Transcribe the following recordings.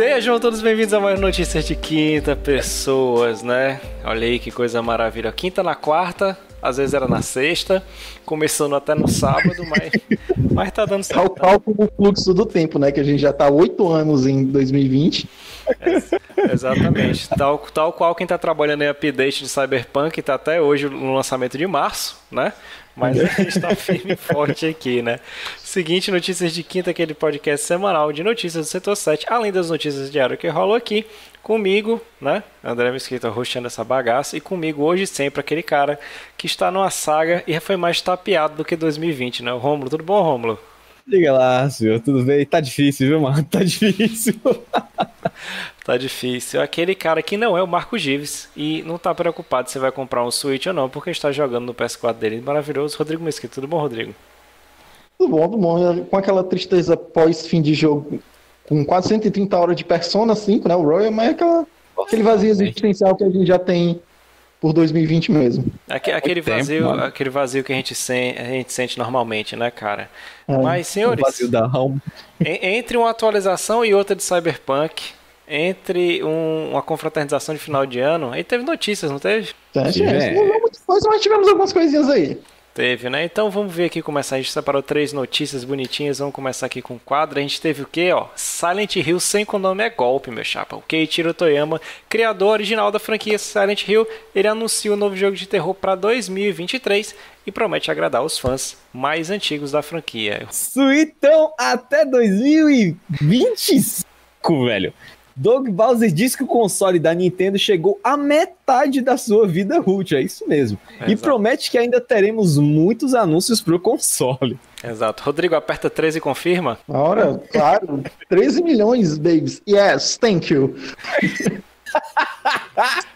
Sejam todos bem-vindos a mais notícias de quinta, pessoas, né? Olha aí que coisa maravilha. Quinta na quarta, às vezes era na sexta, começando até no sábado, mas, mas tá dando certo. É o cálculo fluxo do tempo, né? Que a gente já tá oito anos em 2020. É, exatamente. Tal, tal qual quem tá trabalhando em update de Cyberpunk tá até hoje no lançamento de março, né? Mas a gente está firme e forte aqui, né? Seguinte, notícias de quinta, aquele podcast semanal de notícias do setor 7, além das notícias diárias que rolou aqui, comigo, né? André Mesquita roxando essa bagaça, e comigo hoje sempre aquele cara que está numa saga e foi mais tapeado do que 2020, né? O Rômulo, tudo bom, Rômulo? Diga lá, senhor, tudo bem? Tá difícil, viu, mano? Tá difícil. tá difícil. Aquele cara que não é o Marco Gives e não tá preocupado se vai comprar um Switch ou não, porque está jogando no PS4 dele. Maravilhoso. Rodrigo Mesquita, tudo bom, Rodrigo? Tudo bom, tudo bom. Com aquela tristeza pós-fim de jogo, com quase 130 horas de Persona 5, né? O Royal, mas é aquela, aquele vazio existencial que a gente já tem por 2020 mesmo. Aquele vazio, tempo, aquele vazio que a gente, sente, a gente sente normalmente, né, cara? É, Mas, senhores, vazio da alma. entre uma atualização e outra de Cyberpunk, entre um, uma confraternização de final de ano, aí teve notícias, não teve? É, é. Não, mas tivemos algumas coisinhas aí. Teve, né? Então vamos ver aqui começar. A gente separou três notícias bonitinhas. Vamos começar aqui com o quadro. A gente teve o quê, ó? Silent Hill sem o nome é golpe, meu chapa. O Keiichiro Toyama, criador original da franquia Silent Hill, ele anuncia o um novo jogo de terror para 2023 e promete agradar os fãs mais antigos da franquia. Suitão até 2025, velho. Doug Bowser diz que o console da Nintendo chegou à metade da sua vida útil, é isso mesmo. É, e promete que ainda teremos muitos anúncios para o console. Exato. Rodrigo, aperta 13 e confirma. Ora, claro. 13 milhões, babes. Yes, thank you.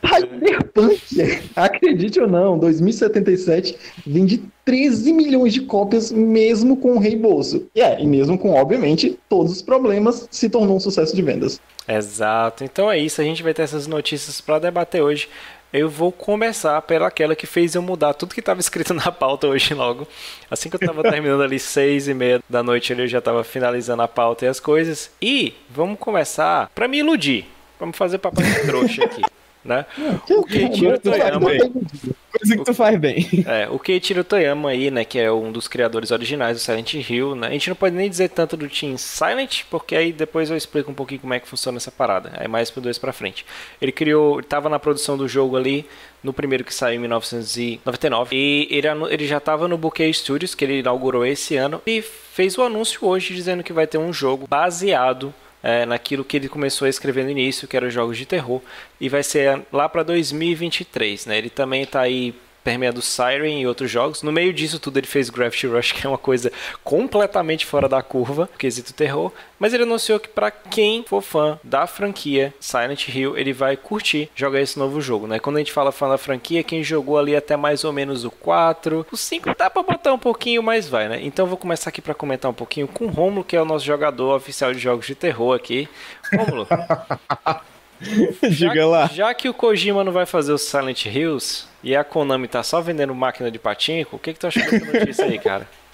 Cyberpunk, acredite ou não, 2077 vende 13 milhões de cópias mesmo com o reembolso. E é, e mesmo com, obviamente, todos os problemas, se tornou um sucesso de vendas. Exato. Então é isso, a gente vai ter essas notícias para debater hoje. Eu vou começar pela aquela que fez eu mudar tudo que estava escrito na pauta hoje logo. Assim que eu estava terminando ali seis e meia da noite, eu já estava finalizando a pauta e as coisas. E vamos começar para me iludir. Vamos fazer papai de trouxa aqui. Né? o Keiichiro Toyama. Coisa que tu faz bem. É, o Keiichiro Toyama aí, né, que é um dos criadores originais do Silent Hill, né? A gente não pode nem dizer tanto do Team Silent, porque aí depois eu explico um pouquinho como é que funciona essa parada. Aí mais pro dois para frente. Ele criou, ele tava na produção do jogo ali no primeiro que saiu em 1999 e ele, ele já estava no Bouquet Studios, que ele inaugurou esse ano e fez o anúncio hoje dizendo que vai ter um jogo baseado é, naquilo que ele começou a escrever no início, que eram jogos de terror, e vai ser lá para 2023, né? Ele também está aí permeando Siren e outros jogos. No meio disso tudo ele fez Gravity Rush, que é uma coisa completamente fora da curva, quesito terror, mas ele anunciou que para quem for fã da franquia Silent Hill, ele vai curtir jogar esse novo jogo, né? Quando a gente fala fã da franquia, quem jogou ali até mais ou menos o 4, o 5 dá para botar um pouquinho, mas vai, né? Então vou começar aqui para comentar um pouquinho com o Romulo, que é o nosso jogador oficial de jogos de terror aqui. Romulo. Diga lá. Já que o Kojima não vai fazer o Silent Hills e a Konami tá só vendendo máquina de patinco, o que, que tu acha dessa notícia aí, cara?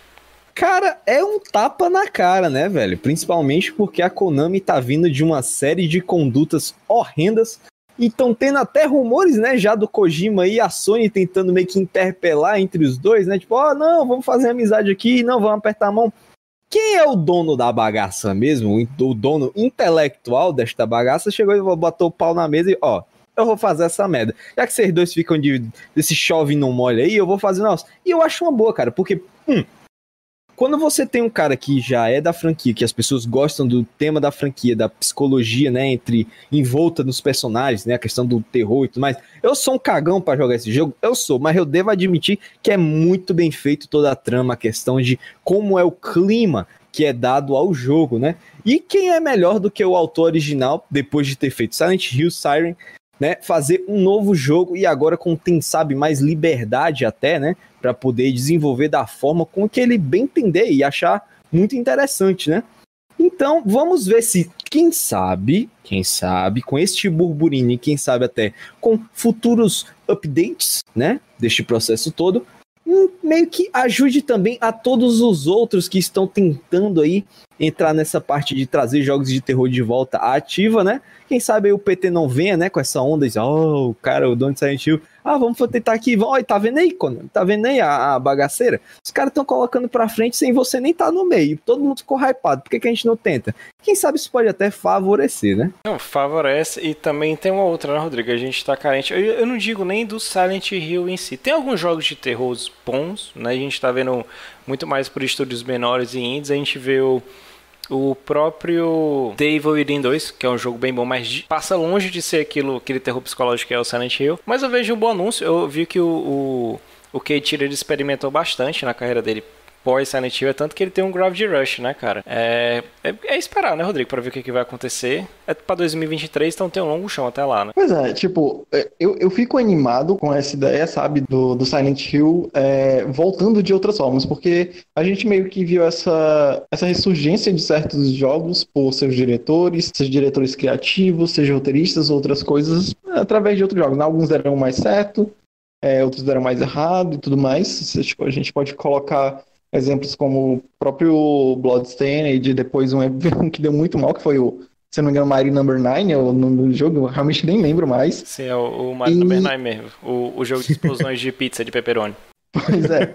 Cara, é um tapa na cara, né, velho? Principalmente porque a Konami tá vindo de uma série de condutas horrendas. E estão tendo até rumores, né, já do Kojima e a Sony tentando meio que interpelar entre os dois, né? Tipo, ó, oh, não, vamos fazer amizade aqui, não, vamos apertar a mão. Quem é o dono da bagaça mesmo? O dono intelectual desta bagaça chegou e botou o pau na mesa e, ó, eu vou fazer essa merda. Já que vocês dois ficam de, desse chove não molha aí, eu vou fazer nossa. E eu acho uma boa, cara, porque, hum, quando você tem um cara que já é da franquia, que as pessoas gostam do tema da franquia, da psicologia, né, entre em volta dos personagens, né, a questão do terror e tudo mais. Eu sou um cagão para jogar esse jogo, eu sou, mas eu devo admitir que é muito bem feito toda a trama, a questão de como é o clima que é dado ao jogo, né? E quem é melhor do que o autor original, depois de ter feito Silent Hill, Siren, né, fazer um novo jogo e agora com, quem sabe, mais liberdade até, né, para poder desenvolver da forma com que ele bem entender e achar muito interessante, né? Então, vamos ver se, quem sabe, quem sabe, com este burburinho e quem sabe até com futuros updates, né, deste processo todo, um, meio que ajude também a todos os outros que estão tentando aí entrar nessa parte de trazer jogos de terror de volta ativa, né? Quem sabe o PT não venha, né, com essa onda, diz, oh, cara, o dono de Silent Hill, ah, vamos tentar aqui, olha, tá vendo aí, Conan? Tá vendo aí a, a bagaceira? Os caras estão colocando pra frente sem você nem tá no meio, todo mundo ficou hypado, por que, que a gente não tenta? Quem sabe isso pode até favorecer, né? Não, favorece, e também tem uma outra, né, Rodrigo? A gente tá carente, eu, eu não digo nem do Silent Hill em si, tem alguns jogos de terror bons, né, a gente tá vendo muito mais por estúdios menores e indies, a gente vê o o próprio Devil Within 2, que é um jogo bem bom, mas passa longe de ser aquilo, aquele terror psicológico que é o Silent Hill. Mas eu vejo um bom anúncio. Eu vi que o, o, o experimentou bastante na carreira dele pós Silent Hill é tanto que ele tem um Gravity Rush, né, cara? É, é, é esperar, né, Rodrigo, pra ver o que, que vai acontecer. É pra 2023, então tem um longo chão até lá, né? Pois é, tipo, é, eu, eu fico animado com essa ideia, sabe, do, do Silent Hill é, voltando de outras formas, porque a gente meio que viu essa, essa ressurgência de certos jogos por seus diretores, seja diretores criativos, seja roteiristas, outras coisas, através de outros jogos. Alguns deram mais certo, é, outros deram mais errado e tudo mais. Tipo, a gente pode colocar exemplos como o próprio Bloodstained, depois um que deu muito mal, que foi o, se não me engano, Mario Number 9, o nome do jogo, eu realmente nem lembro mais. Sim, é o, o Mario e... Number 9 mesmo, o, o jogo de explosões de pizza de pepperoni. Pois é.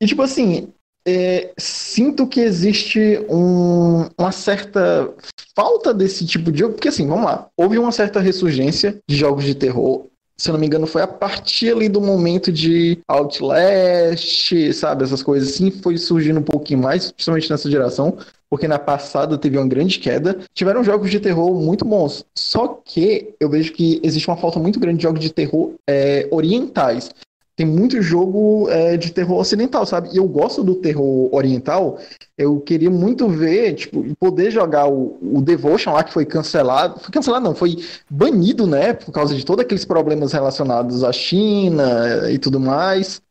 e tipo assim, é, sinto que existe um, uma certa falta desse tipo de jogo, porque assim, vamos lá, houve uma certa ressurgência de jogos de terror se eu não me engano, foi a partir ali do momento de Outlast, sabe? Essas coisas assim, foi surgindo um pouquinho mais, principalmente nessa geração, porque na passada teve uma grande queda. Tiveram jogos de terror muito bons, só que eu vejo que existe uma falta muito grande de jogos de terror é, orientais tem muito jogo é, de terror ocidental, sabe? E eu gosto do terror oriental. Eu queria muito ver, tipo, poder jogar o, o Devotion lá, que foi cancelado. Foi cancelado, não, foi banido, né? Por causa de todos aqueles problemas relacionados à China e tudo mais.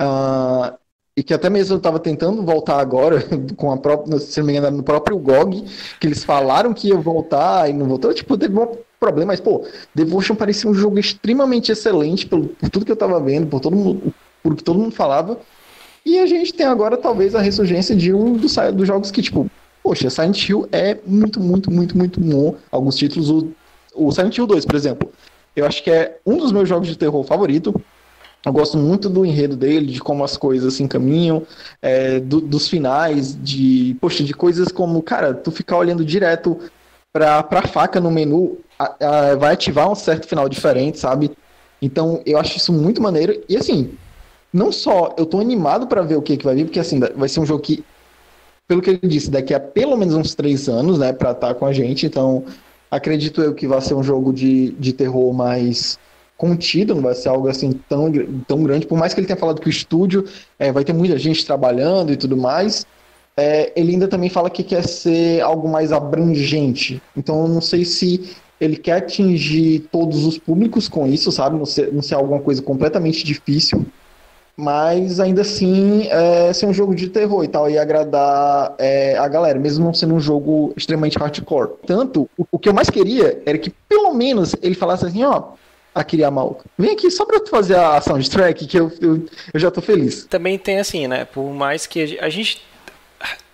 Uh, e que até mesmo eu estava tentando voltar agora, com a própria, se não me engano, no próprio GOG, que eles falaram que ia voltar e não voltou. Tipo, teve uma problema, mas, pô, Devotion parecia um jogo extremamente excelente pelo, por tudo que eu tava vendo, por todo mundo, por que todo mundo falava. E a gente tem agora, talvez, a ressurgência de um dos, dos jogos que, tipo, poxa, Silent Hill é muito, muito, muito, muito bom. Alguns títulos, o, o Silent Hill 2, por exemplo, eu acho que é um dos meus jogos de terror favorito. Eu gosto muito do enredo dele, de como as coisas se encaminham, é, do, dos finais, de, poxa, de coisas como, cara, tu ficar olhando direto pra, pra faca no menu a, a, vai ativar um certo final diferente, sabe? Então eu acho isso muito maneiro. E assim, não só eu tô animado para ver o que, que vai vir, porque assim, vai ser um jogo que, pelo que ele disse, daqui a pelo menos uns três anos, né, pra estar tá com a gente. Então acredito eu que vai ser um jogo de, de terror mais contido, não vai ser algo assim tão, tão grande, por mais que ele tenha falado que o estúdio é, vai ter muita gente trabalhando e tudo mais é, ele ainda também fala que quer ser algo mais abrangente. Então eu não sei se ele quer atingir todos os públicos com isso, sabe? Não ser, não ser alguma coisa completamente difícil. Mas ainda assim é, ser um jogo de terror e tal, e agradar é, a galera, mesmo não sendo um jogo extremamente hardcore. Tanto, o, o que eu mais queria era que pelo menos ele falasse assim, ó, Akira Yamaoka. Vem aqui só pra tu fazer a soundtrack que eu, eu, eu já tô feliz. Também tem assim, né? Por mais que a gente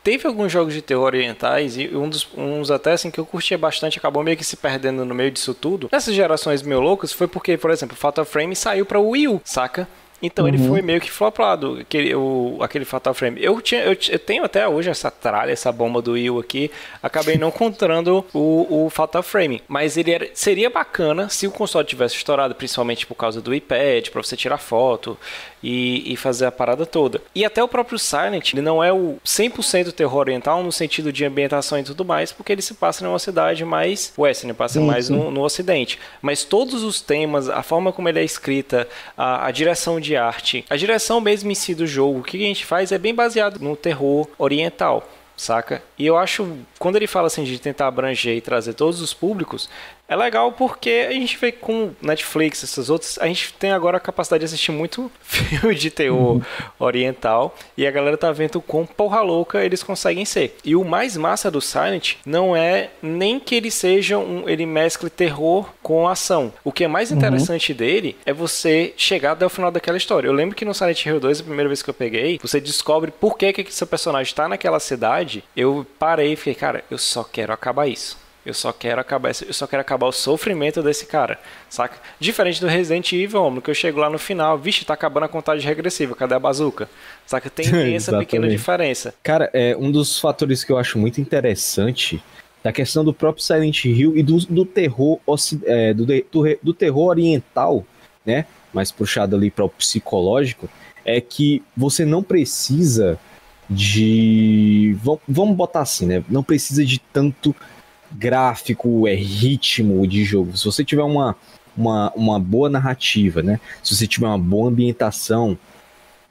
teve alguns jogos de terror orientais e um dos uns até assim que eu curtia bastante acabou meio que se perdendo no meio disso tudo. Nessas gerações meio loucas foi porque, por exemplo, Fatal Frame saiu para Wii U, saca? Então uhum. ele foi meio que flopado, aquele, o, aquele Fatal Frame. Eu, tinha, eu, eu, tenho até hoje essa tralha, essa bomba do Wii U aqui. Acabei não encontrando o, o Fatal Frame. Mas ele era, seria bacana se o console tivesse estourado, principalmente por causa do iPad, para você tirar foto e, e, fazer a parada toda. E até o próprio Silent, ele não é o 100% terror oriental no sentido de ambientação e tudo mais, porque ele se passa numa cidade mais western, passa sim, mais sim. No, no ocidente. Mas todos os temas, a forma como ele é escrita, a, a direção de de arte. A direção mesmo em si do jogo, o que a gente faz é bem baseado no terror oriental saca? E eu acho, quando ele fala assim de tentar abranger e trazer todos os públicos, É legal porque a gente vê com Netflix, essas outras, a gente tem agora a capacidade de assistir muito filme de terror uhum. oriental e a galera tá vendo quão porra louca eles conseguem ser. E o mais massa do Silent não é nem que ele seja um, ele mescle terror com ação. O que é mais uhum. interessante uhum. dele é você chegar até o final daquela história. Eu lembro que no Silent Hill 2, a primeira vez que eu peguei, você descobre por que que seu personagem tá naquela cidade. Eu parei e fiquei, cara, eu só quero acabar isso. Eu só quero acabar, eu só quero acabar o sofrimento desse cara, saca? Diferente do Resident Evil, homem, que eu chego lá no final, vixe, tá acabando a contagem regressiva, cadê a bazuca? Saca? Tem, essa pequena diferença. Cara, é um dos fatores que eu acho muito interessante da questão do próprio Silent Hill e do, do terror é, do, do, do terror oriental, né? Mais puxado ali para o psicológico, é que você não precisa de. Vamos botar assim, né? Não precisa de tanto gráfico, é ritmo de jogo. Se você tiver uma, uma, uma boa narrativa, né? Se você tiver uma boa ambientação,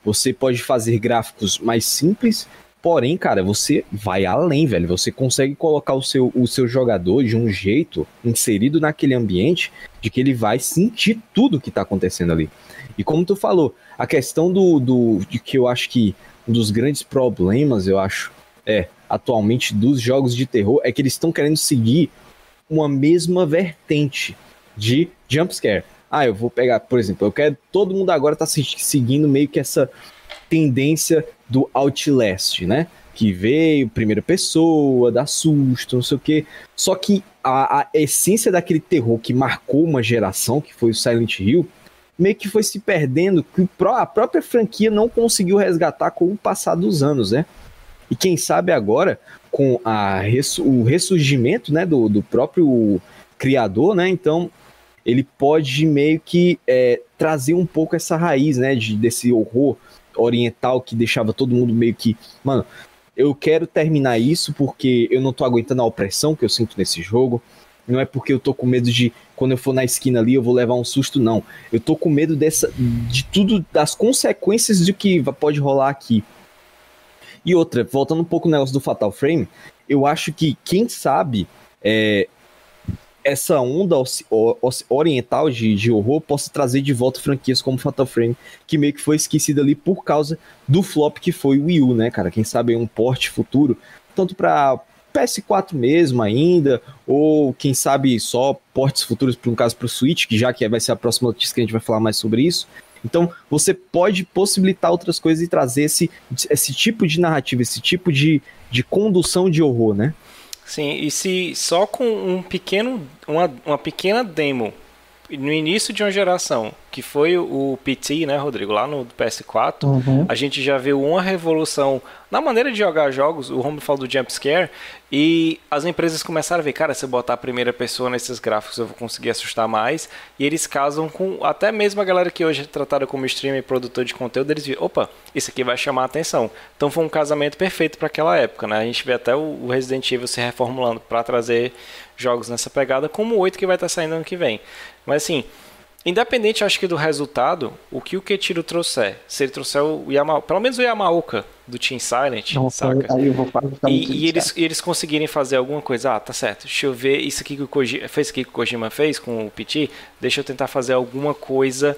você pode fazer gráficos mais simples, porém, cara, você vai além, velho. Você consegue colocar o seu, o seu jogador de um jeito inserido naquele ambiente de que ele vai sentir tudo que tá acontecendo ali. E como tu falou, a questão do, do de que eu acho que um dos grandes problemas, eu acho, é atualmente dos jogos de terror é que eles estão querendo seguir uma mesma vertente de jumpscare. Ah, eu vou pegar, por exemplo, eu quero. Todo mundo agora tá seguindo meio que essa tendência do Outlast, né? Que veio, primeira pessoa, dá susto, não sei o quê. Só que a, a essência daquele terror que marcou uma geração, que foi o Silent Hill, meio que foi se perdendo, que a própria franquia não conseguiu resgatar com o passar dos anos, né? E quem sabe agora, com a o ressurgimento né, do, do próprio criador, né? Então ele pode meio que é, trazer um pouco essa raiz, né? De, desse horror oriental que deixava todo mundo meio que. Mano, eu quero terminar isso porque eu não tô aguentando a opressão que eu sinto nesse jogo. Não é porque eu tô com medo de quando eu for na esquina ali eu vou levar um susto, não. Eu tô com medo dessa de tudo das consequências de que pode rolar aqui. E outra, voltando um pouco no negócio do Fatal Frame, eu acho que, quem sabe, é, essa onda oriental de, de horror possa trazer de volta franquias como Fatal Frame, que meio que foi esquecida ali por causa do flop que foi o Wii U, né, cara? Quem sabe um porte futuro, tanto para PS4 mesmo ainda, ou quem sabe só portes futuros, por um caso, para o Switch, que já que vai ser a próxima notícia que a gente vai falar mais sobre isso. Então, você pode possibilitar outras coisas e trazer esse, esse tipo de narrativa, esse tipo de, de condução de horror, né? Sim, e se só com um pequeno, uma, uma pequena demo no início de uma geração, que foi o PT, né, Rodrigo, lá no PS4, uhum. a gente já viu uma revolução na maneira de jogar jogos. O Romulo falou do jumpscare e as empresas começaram a ver, cara, se eu botar a primeira pessoa nesses gráficos eu vou conseguir assustar mais. E eles casam com até mesmo a galera que hoje é tratada como streamer e produtor de conteúdo, eles viram, opa, isso aqui vai chamar a atenção. Então foi um casamento perfeito para aquela época, né? A gente vê até o Resident Evil se reformulando para trazer jogos nessa pegada, como o 8 que vai estar saindo ano que vem. Mas assim, independente acho que do resultado, o que o Ketiro trouxer, se ele trouxer o Yama, pelo menos o Yamaoka do Team Silent, Não, saca? Aí eu vou e, e eles, e eles conseguirem fazer alguma coisa, ah, tá certo, deixa eu ver isso aqui que o Kojima fez, que o Kojima fez com o PT, deixa eu tentar fazer alguma coisa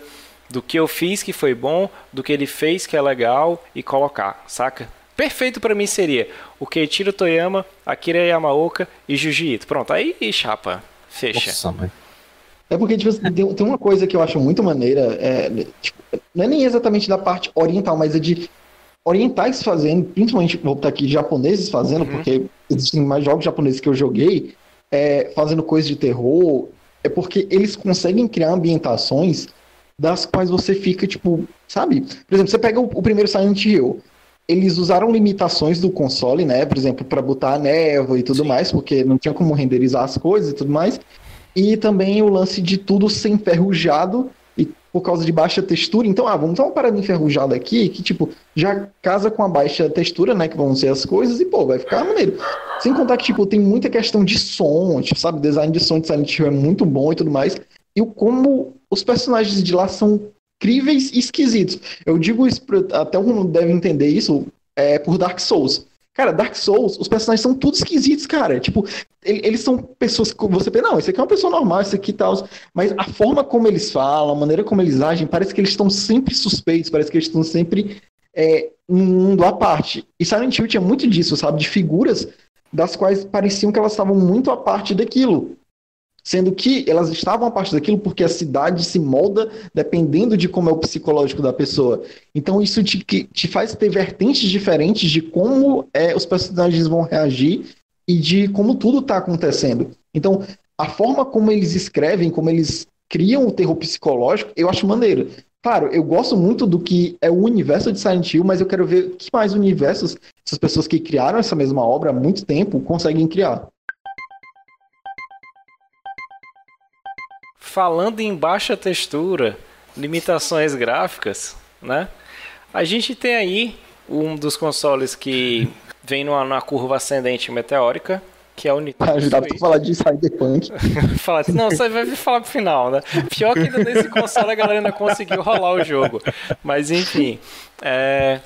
do que eu fiz que foi bom, do que ele fez que é legal e colocar, saca? Perfeito para mim seria o Keiichiro Toyama, Akira Yamaoka e Jiu-Jitsu. Pronto, aí chapa, fecha. Nossa, É porque, tipo, assim, tem, tem uma coisa que eu acho muito maneira, é, tipo, não é nem exatamente da parte oriental, mas é de orientais fazendo, principalmente, vou botar aqui, japoneses fazendo, uhum. porque existem mais jogos japoneses que eu joguei, é, fazendo coisas de terror, é porque eles conseguem criar ambientações das quais você fica, tipo, sabe? Por exemplo, você pega o, o primeiro Silent Hill, eles usaram limitações do console, né? Por exemplo, para botar a névoa e tudo Sim. mais, porque não tinha como renderizar as coisas e tudo mais. E também o lance de tudo ser enferrujado e por causa de baixa textura. Então, ah, vamos dar uma parada enferrujada aqui que, tipo, já casa com a baixa textura, né? Que vão ser as coisas e, pô, vai ficar maneiro. Sem contar que, tipo, tem muita questão de som, tipo, sabe? Design de som de Silent Hill é muito bom e tudo mais. E o como os personagens de lá são incríveis e esquisitos. Eu digo isso, pra, até o mundo deve entender isso, é por Dark Souls. Cara, Dark Souls, os personagens são todos esquisitos, cara. Tipo, eles são pessoas que você pensa, não, esse aqui é uma pessoa normal, esse aqui tal. Mas a forma como eles falam, a maneira como eles agem, parece que eles estão sempre suspeitos, parece que eles estão sempre é, um mundo à parte. E Silent Hill tinha muito disso, sabe? De figuras das quais pareciam que elas estavam muito à parte daquilo. Sendo que elas estavam a parte daquilo porque a cidade se molda dependendo de como é o psicológico da pessoa. Então isso te, te faz ter vertentes diferentes de como é, os personagens vão reagir e de como tudo está acontecendo. Então, a forma como eles escrevem, como eles criam o terror psicológico, eu acho maneiro. Claro, eu gosto muito do que é o universo de Silent Hill, mas eu quero ver que mais universos essas pessoas que criaram essa mesma obra há muito tempo conseguem criar. Falando em baixa textura, limitações gráficas, né? A gente tem aí um dos consoles que vem numa, numa curva ascendente meteórica, que é o Nintendo Ajudar pra falar de Cyberpunk. Fala, não, você vai falar pro final, né? Pior que ainda nesse console a galera ainda conseguiu rolar o jogo. Mas enfim, é...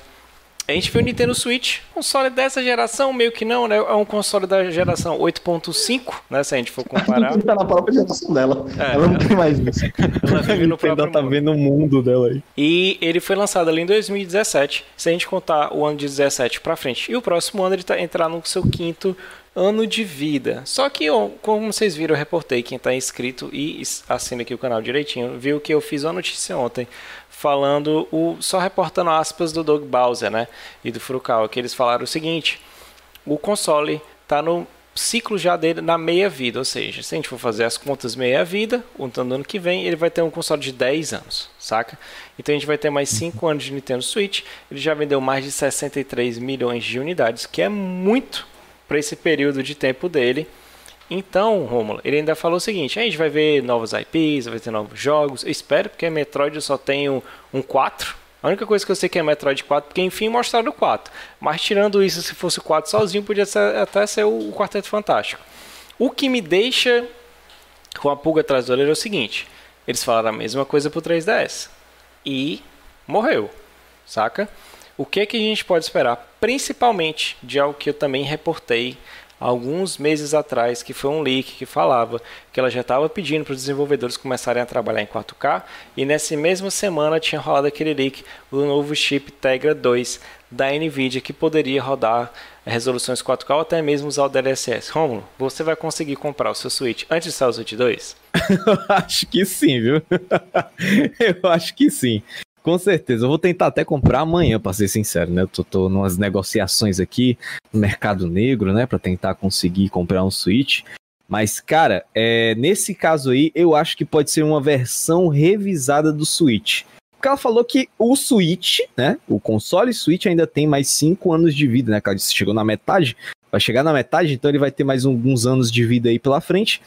A gente viu o Nintendo Switch, console dessa geração, meio que não, né? É um console da geração 8.5, né? Se a gente for comparar. tá na própria geração dela. É, ela não tem mais isso. Ela vive no próprio tá mundo. vendo o mundo dela aí. E ele foi lançado ali em 2017, se a gente contar o ano de 17 para frente. E o próximo ano ele tá entrar no seu quinto ano de vida. Só que, como vocês viram, eu reportei quem está inscrito e assina aqui o canal direitinho, viu que eu fiz uma notícia ontem falando, o, só reportando aspas do Doug Bowser, né? E do Furukawa, que eles falaram o seguinte: o console está no ciclo já dele na meia vida, ou seja, se a gente for fazer as contas meia vida, o ano que vem, ele vai ter um console de 10 anos, saca? Então a gente vai ter mais 5 anos de Nintendo Switch, ele já vendeu mais de 63 milhões de unidades, que é muito para esse período de tempo dele. Então, Romulo, ele ainda falou o seguinte: a gente vai ver novos IPs, vai ter novos jogos. Eu espero, porque Metroid eu só tenho um 4. A única coisa que eu sei que é Metroid 4, porque enfim mostraram o 4. Mas tirando isso, se fosse o 4 sozinho, podia ser, até ser o, Quarteto Fantástico. O que me deixa com a pulga atrás do olho é o seguinte: eles falaram a mesma coisa pro 3DS. E morreu, saca? O que, que a gente pode esperar? Principalmente de algo que eu também reportei alguns meses atrás, que foi um leak que falava que ela já estava pedindo para os desenvolvedores começarem a trabalhar em 4K, e nessa mesma semana tinha rolado aquele leak do novo chip Tegra 2 da Nvidia que poderia rodar resoluções 4K ou até mesmo usar o DLSS. Romulo, você vai conseguir comprar o seu Switch antes de sair o Switch 2? acho que sim, viu? Eu acho que sim. Com certeza. Eu vou tentar até comprar amanhã, para ser sincero, né? Eu tô, tô numas negociações aqui no mercado negro, né? Para tentar conseguir comprar um Switch. Mas, cara, é, nesse caso aí, eu acho que pode ser uma versão revisada do Switch. Porque ela falou que o Switch, né? O console Switch ainda tem mais 5 anos de vida, né? Disse, chegou na metade. Vai chegar na metade, então ele vai ter mais alguns anos de vida aí pela frente.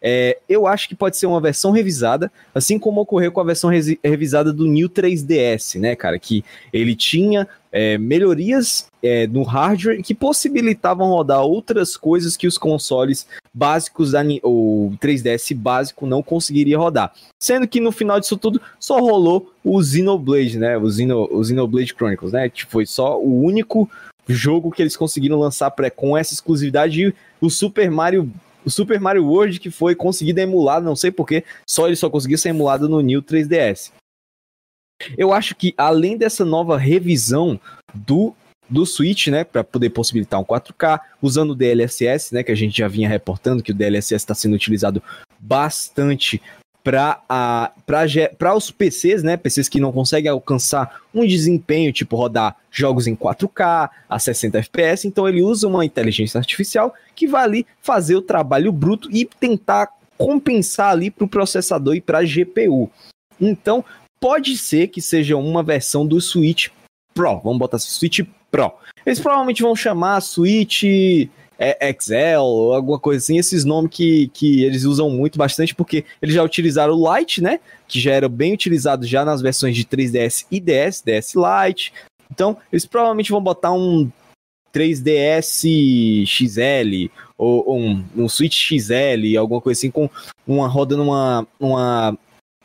É, eu acho que pode ser uma versão revisada, assim como ocorreu com a versão revisada do New 3DS, né, cara? Que ele tinha é, melhorias é, no hardware que possibilitavam rodar outras coisas que os consoles básicos da o 3DS básico não conseguiria rodar. Sendo que no final disso tudo só rolou o Xenoblade, né? O, Xeno, o Xenoblade Chronicles, né? Que foi só o único jogo que eles conseguiram lançar pré com essa exclusividade e o Super Mario o Super Mario World que foi conseguido emular, não sei porquê, só ele só conseguiu ser emulado no New 3DS. Eu acho que além dessa nova revisão do do Switch, né, para poder possibilitar um 4K, usando o DLSS, né, que a gente já vinha reportando que o DLSS está sendo utilizado bastante para os PCs, né? PCs que não conseguem alcançar um desempenho, tipo rodar jogos em 4K a 60 FPS. Então ele usa uma inteligência artificial que vai ali fazer o trabalho bruto e tentar compensar ali para o processador e para a GPU. Então pode ser que seja uma versão do Switch Pro. Vamos botar Switch Pro. Eles provavelmente vão chamar Switch é, Excel ou alguma coisa assim, esses nomes que, que eles usam muito bastante, porque eles já utilizaram o Lite, né? Que já era bem utilizado já nas versões de 3DS e DS, DS Lite. Então, eles provavelmente vão botar um 3DS XL ou, ou um, um Switch XL, alguma coisa assim, com uma roda numa uma,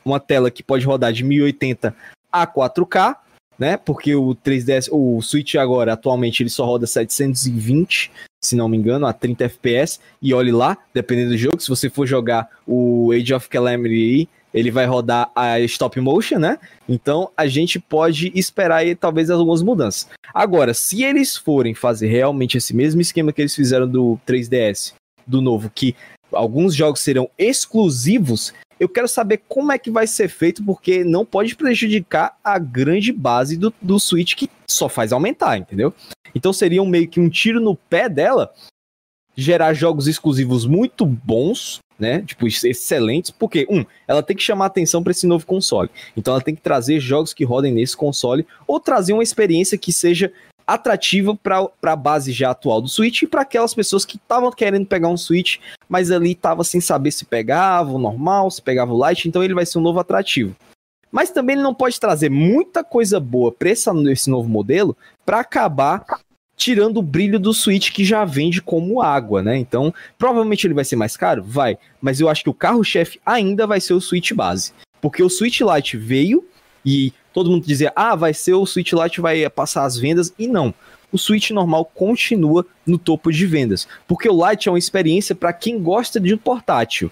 uma tela que pode rodar de 1080 a 4K né? Porque o 3DS, o Switch agora, atualmente, ele só roda 720, se não me engano, a 30 FPS. E olhe lá, dependendo do jogo, se você for jogar o Age of Calamity ele vai rodar a stop motion, né? Então a gente pode esperar aí talvez algumas mudanças. Agora, se eles forem fazer realmente esse mesmo esquema que eles fizeram do 3DS, do novo, que alguns jogos serão exclusivos, eu quero saber como é que vai ser feito, porque não pode prejudicar a grande base do, do Switch que só faz aumentar, entendeu? Então seria um, meio que um tiro no pé dela gerar jogos exclusivos muito bons, né? Tipo, excelentes, porque, um, ela tem que chamar atenção para esse novo console. Então ela tem que trazer jogos que rodem nesse console, ou trazer uma experiência que seja atrativa para a base já atual do Switch e para aquelas pessoas que estavam querendo pegar um Switch, mas ali estava sem saber se pegava o normal, se pegava o Lite, então ele vai ser um novo atrativo. Mas também ele não pode trazer muita coisa boa para esse novo modelo para acabar tirando o brilho do Switch que já vende como água, né? Então, provavelmente ele vai ser mais caro? Vai, mas eu acho que o carro-chefe ainda vai ser o Switch base. Porque o Switch Lite veio e todo mundo dizia, ah, vai ser o Switch Lite vai passar as vendas, e não. O Switch normal continua no topo de vendas, porque o Lite é uma experiência para quem gosta de um portátil.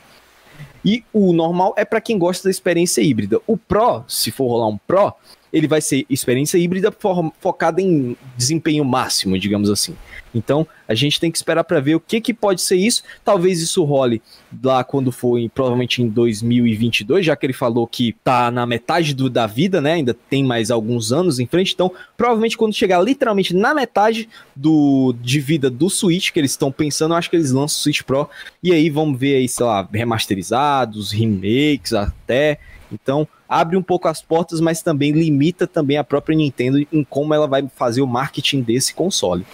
E o normal é para quem gosta da experiência híbrida. O Pro, se for rolar um Pro, ele vai ser experiência híbrida focada em desempenho máximo, digamos assim. Então, a gente tem que esperar para ver o que, que pode ser isso. Talvez isso role lá quando for, em, provavelmente em 2022, já que ele falou que tá na metade do, da vida, né? Ainda tem mais alguns anos em frente. Então, provavelmente quando chegar literalmente na metade do, de vida do Switch que eles estão pensando, acho que eles lançam o Switch Pro. E aí vamos ver aí, sei lá, remasterizados, remakes até. Então, abre um pouco as portas, mas também limita também a própria Nintendo em como ela vai fazer o marketing desse console.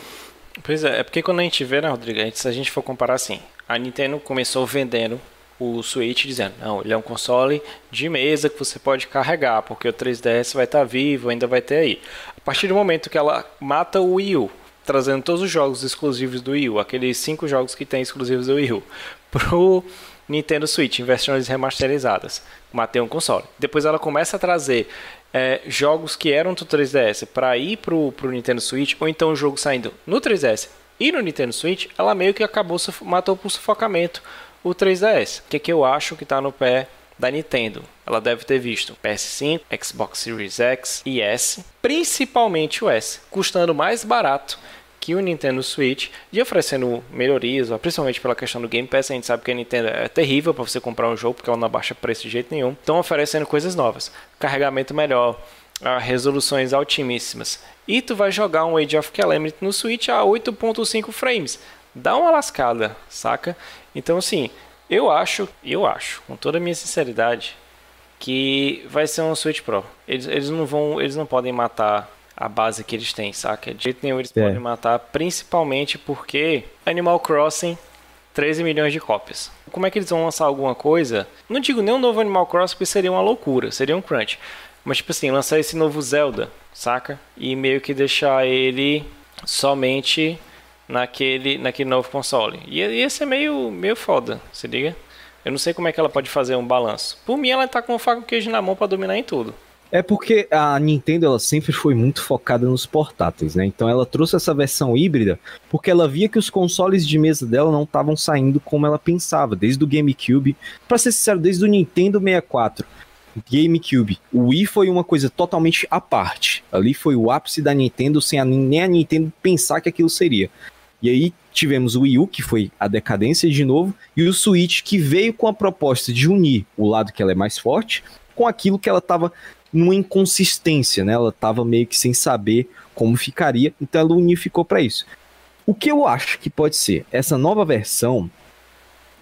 Pois é, é porque quando a gente vê, né, Rodrigo, se a gente for comparar assim, a Nintendo começou vendendo o Switch dizendo, não, ele é um console de mesa que você pode carregar, porque o 3DS vai estar tá vivo, ainda vai ter aí. A partir do momento que ela mata o Wii U, trazendo todos os jogos exclusivos do Wii U, aqueles cinco jogos que tem exclusivos do Wii U, pro Nintendo Switch em versões remasterizadas, matei um console. Depois ela começa a trazer é, jogos que eram do 3DS para ir pro, pro Nintendo Switch, ou então o jogo saindo no 3DS e no Nintendo Switch, ela meio que acabou, matou por sufocamento o 3DS. O que, é que eu acho que está no pé da Nintendo? Ela deve ter visto PS5, Xbox Series X e S, principalmente o S, custando mais barato que o Nintendo Switch e oferecendo melhorias, principalmente pela questão do Game Pass. A gente sabe que a Nintendo é terrível para você comprar um jogo porque ela não baixa preço de jeito nenhum. Estão oferecendo coisas novas, carregamento melhor, resoluções altíssimas. E tu vai jogar um Age of Calamity no Switch a 8.5 frames. Dá uma lascada, saca? Então assim, eu acho, eu acho, com toda a minha sinceridade, que vai ser um Switch Pro. Eles, eles não vão, eles não podem matar a base que eles têm, saca? De jeito nenhum eles é. podem matar, principalmente porque Animal Crossing 13 milhões de cópias. Como é que eles vão lançar alguma coisa? Não digo nem um novo Animal Crossing, porque seria uma loucura, seria um crunch. Mas tipo assim, lançar esse novo Zelda, saca? E meio que deixar ele somente naquele, naquele novo console. E ia ser meio, meio foda, se liga? Eu não sei como é que ela pode fazer um balanço. Por mim, ela tá com o faca e queijo na mão para dominar em tudo. É porque a Nintendo ela sempre foi muito focada nos portáteis, né? Então ela trouxe essa versão híbrida porque ela via que os consoles de mesa dela não estavam saindo como ela pensava, desde o GameCube, para ser sincero, desde o Nintendo 64. GameCube. O Wii foi uma coisa totalmente à parte. Ali foi o ápice da Nintendo sem a, nem a Nintendo pensar que aquilo seria. E aí tivemos o Wii U, que foi a decadência de novo, e o Switch, que veio com a proposta de unir o lado que ela é mais forte com aquilo que ela estava numa inconsistência, né? Ela estava meio que sem saber como ficaria, então ela unificou para isso. O que eu acho que pode ser essa nova versão,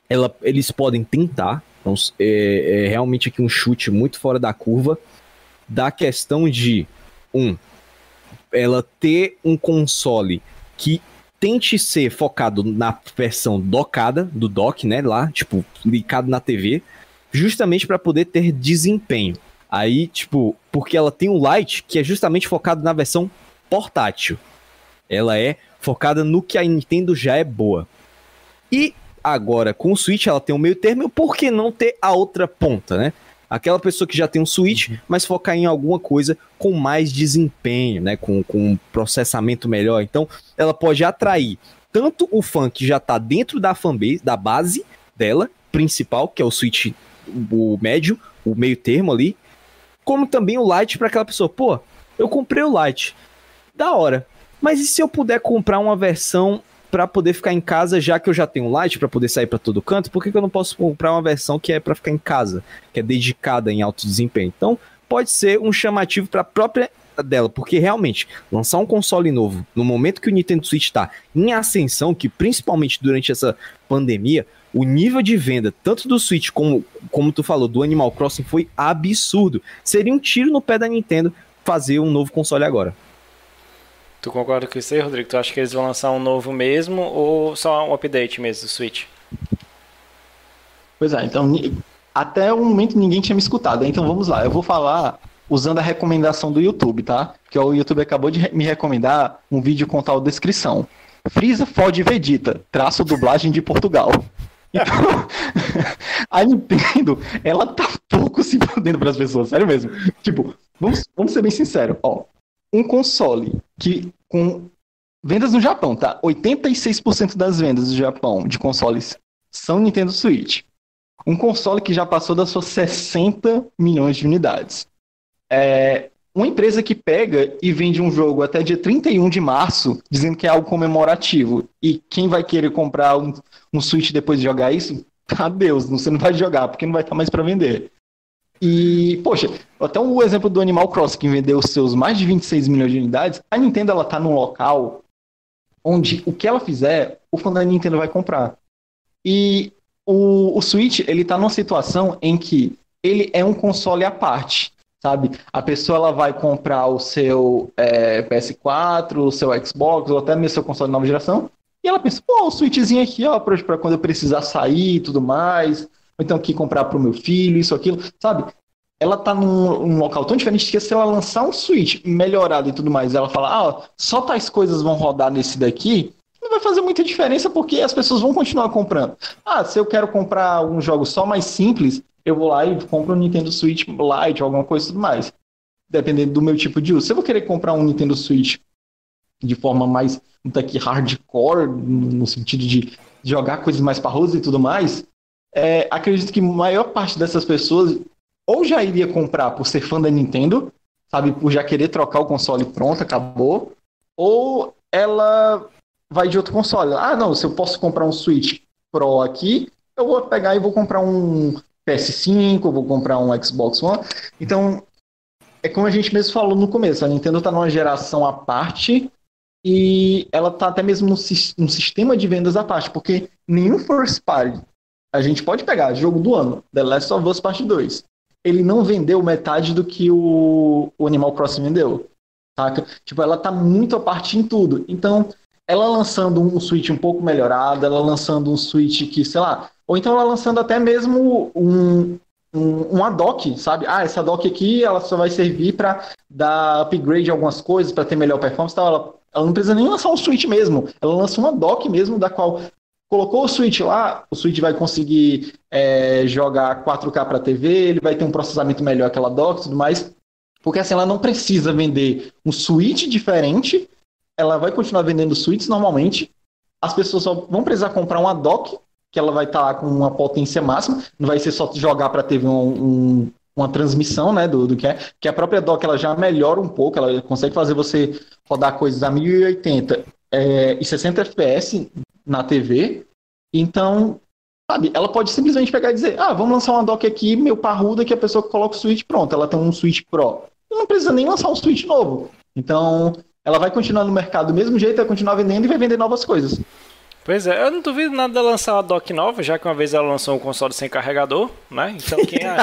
ela, eles podem tentar, então, é, é realmente aqui um chute muito fora da curva, da questão de um, ela ter um console que tente ser focado na versão docada do dock, né, lá, tipo, ligado na TV, justamente para poder ter desempenho. Aí, tipo, porque ela tem um Lite que é justamente focado na versão portátil. Ela é focada no que a Nintendo já é boa. E agora, com o Switch, ela tem um meio termo, por que não ter a outra ponta, né? Aquela pessoa que já tem um Switch, mas focar em alguma coisa com mais desempenho, né? Com, com um processamento melhor. Então, ela pode atrair tanto o fã que já tá dentro da fanbase, da base dela, principal, que é o Switch o médio, o meio termo ali, como também o Lite para aquela pessoa, pô, eu comprei o Lite. Da hora. Mas e se eu puder comprar uma versão para poder ficar em casa, já que eu já tenho Lite para poder sair para todo canto, por que, que eu não posso comprar uma versão que é para ficar em casa, que é dedicada em alto desempenho? Então, pode ser um chamativo para a própria dela, porque realmente lançar um console novo no momento que o Nintendo Switch está em ascensão, que principalmente durante essa pandemia, o nível de venda, tanto do Switch como, como tu falou, do Animal Crossing foi absurdo. Seria um tiro no pé da Nintendo fazer um novo console agora. Tu concorda com isso aí, Rodrigo? Tu acha que eles vão lançar um novo mesmo ou só um update mesmo do Switch? Pois é, então até o momento ninguém tinha me escutado, então vamos lá. Eu vou falar usando a recomendação do YouTube, tá? Que o YouTube acabou de me recomendar um vídeo com tal descrição. Freeza Ford Vegeta, traço dublagem de Portugal. Então, a Nintendo, ela tá pouco se fodendo para as pessoas, sério mesmo. Tipo, vamos, vamos ser bem sinceros, ó um console que com vendas no Japão, tá? 86% das vendas do Japão de consoles são Nintendo Switch. Um console que já passou das suas 60 milhões de unidades. É uma empresa que pega e vende um jogo até dia 31 de março, dizendo que é algo comemorativo. E quem vai querer comprar um, um Switch depois de jogar isso? Adeus, você não vai jogar, porque não vai estar mais para vender. E, poxa, até o exemplo do Animal Crossing, que vendeu seus mais de 26 milhões de unidades, a Nintendo ela tá num local onde o que ela fizer, o fã da Nintendo vai comprar. E o, o Switch, ele tá numa situação em que ele é um console à parte, sabe? A pessoa ela vai comprar o seu é, PS4, o seu Xbox, ou até mesmo seu console de nova geração, e ela pensa, pô, o Switchzinho aqui, ó, pra, quando eu precisar sair e tudo mais, ou então aqui comprar para o meu filho, isso, aquilo, sabe? Ela tá num, num, local tão diferente que se ela lançar um Switch melhorado e tudo mais, ela fala, ah, só tais coisas vão rodar nesse daqui, não vai fazer muita diferença porque as pessoas vão continuar comprando. Ah, se eu quero comprar um jogo só mais simples, eu vou lá e compro um Nintendo Switch Lite ou alguma coisa e tudo mais. Dependendo do meu tipo de uso. Se eu vou querer comprar um Nintendo Switch de forma mais aqui, hardcore, no sentido de jogar coisas mais parrosas e tudo mais, é, acredito que a maior parte dessas pessoas ou já iria comprar por ser fã da Nintendo, sabe, por já querer trocar o console pronto, acabou, ou ela vai de outro console. Ah, não, se eu posso comprar um Switch Pro aqui, eu vou pegar e vou comprar um PS5, eu vou comprar um Xbox One. Então, é como a gente mesmo falou no começo, a Nintendo está numa geração à parte e ela está até mesmo num, sistema de vendas à parte, porque nenhum first party a gente pode pegar jogo do ano, The Last of Us Part 2. Ele não vendeu metade do que o, o Animal Crossing vendeu. Saca? Tipo, ela tá muito a parte em tudo. Então, ela lançando um Switch um pouco melhorado, ela lançando um Switch que, sei lá, ou então ela lançando até mesmo um, um, um dock, sabe? Ah, essa dock aqui ela só vai servir para dar upgrade algumas coisas, para ter melhor performance tal. Ela, ela não precisa nem lançar um Switch mesmo. Ela lança uma dock mesmo, da qual Colocou o Switch lá, o Switch vai conseguir é, jogar 4K para TV, ele vai ter um processamento melhor aquela dock e tudo mais. Porque assim, ela não precisa vender um Switch diferente, ela vai continuar vendendo Switches normalmente. As pessoas só vão precisar comprar uma dock, que ela vai estar tá com uma potência máxima, não vai ser só jogar para TV um, um, uma transmissão, né, do, do que é, que a própria dock ela já melhora um pouco, ela consegue fazer você rodar coisas a 1080 é, e 60 FPS na TV. Então, sabe, ela pode simplesmente pegar e dizer: ah, vamos lançar uma dock aqui, meu parruda, que a pessoa coloca o Switch, pronto, ela tem um Switch Pro. Não precisa nem lançar um Switch novo. Então, ela vai continuar no mercado do mesmo jeito, vai continuar vendendo e vai vender novas coisas. Pois é, eu não duvido nada dela lançar uma dock nova, já que uma vez ela lançou um console sem carregador, né? Então quem é...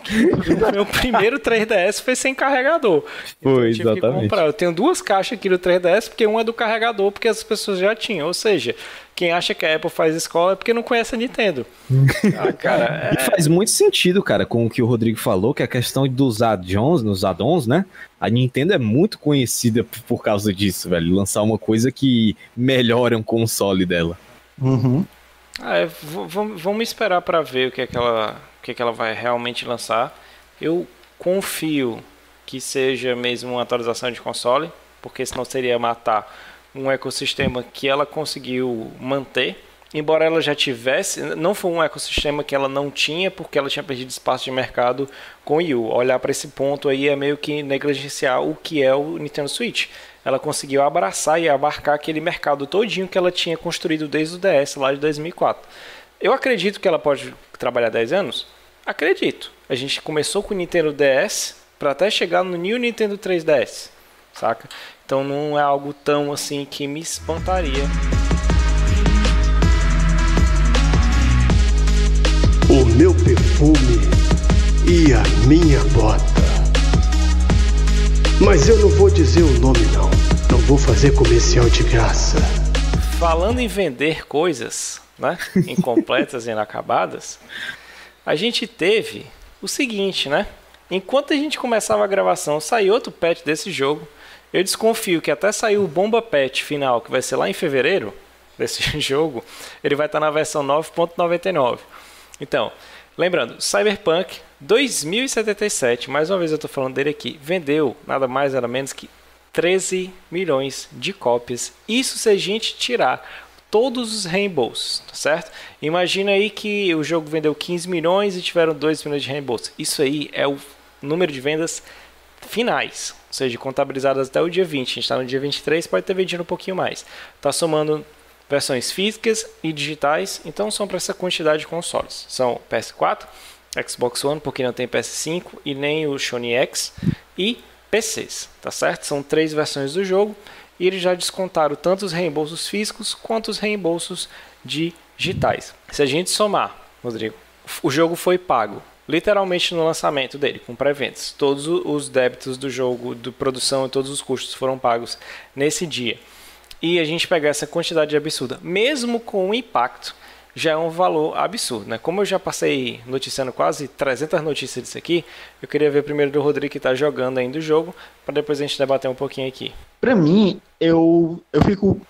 meu primeiro 3DS foi sem carregador. Então, foi, então, eu exatamente. Eu tenho duas caixas aqui do 3DS, porque uma é do carregador, porque as pessoas já tinham. Ou seja, quem acha que a Apple faz escola é porque não conhece a Nintendo. ah, cara, é... E faz muito sentido, cara, com o que o Rodrigo falou, que a questão dos add-ons, nos add-ons, né? A Nintendo é muito conhecida por causa disso, velho. Lançar uma coisa que melhora um console dela. Uhum. Ah, é, vamos esperar para ver o que é que ela o que, que ela vai realmente lançar. Eu confio que seja mesmo uma atualização de console, porque senão seria matar um ecossistema que ela conseguiu manter. Embora ela já tivesse, não foi um ecossistema que ela não tinha, porque ela tinha perdido espaço de mercado com o Wii U. Olhar para esse ponto aí é meio que negligenciar o que é o Nintendo Switch. Ela conseguiu abraçar e abarcar aquele mercado todinho que ela tinha construído desde o DS lá de 2004. Eu acredito que ela pode trabalhar 10 anos? Acredito. A gente começou com o Nintendo DS para até chegar no New Nintendo 3DS, saca? Então não é algo tão assim que me espantaria. O meu perfume e a minha bota. Mas eu não vou dizer o nome não. Não vou fazer comercial de graça. Falando em vender coisas, né? Incompletas e inacabadas, a gente teve o seguinte, né? Enquanto a gente começava a gravação, saiu outro patch desse jogo. Eu desconfio que até sair o bomba patch final, que vai ser lá em fevereiro desse jogo, ele vai estar na versão 9.99. Então, lembrando, Cyberpunk 2077, mais uma vez eu estou falando dele aqui, vendeu nada mais nada menos que 13 milhões de cópias. Isso se a gente tirar todos os reembolsos, tá certo? Imagina aí que o jogo vendeu 15 milhões e tiveram 2 milhões de reembolso. Isso aí é o número de vendas finais, ou seja, contabilizadas até o dia 20. A gente está no dia 23, pode ter vendido um pouquinho mais. Está somando versões físicas e digitais, então são para essa quantidade de consoles. São PS4, Xbox One, porque não tem PS5 e nem o Sony X, e PCs, tá certo? São três versões do jogo e eles já descontaram tanto os reembolsos físicos quanto os reembolsos digitais. Se a gente somar, Rodrigo, o jogo foi pago literalmente no lançamento dele, com pré-vendas. Todos os débitos do jogo, de produção e todos os custos foram pagos nesse dia. E a gente pegar essa quantidade absurda, mesmo com o impacto, já é um valor absurdo, né? Como eu já passei noticiando quase 300 notícias disso aqui, eu queria ver primeiro do Rodrigo que está jogando ainda o jogo, para depois a gente debater um pouquinho aqui. Para mim, eu, eu fico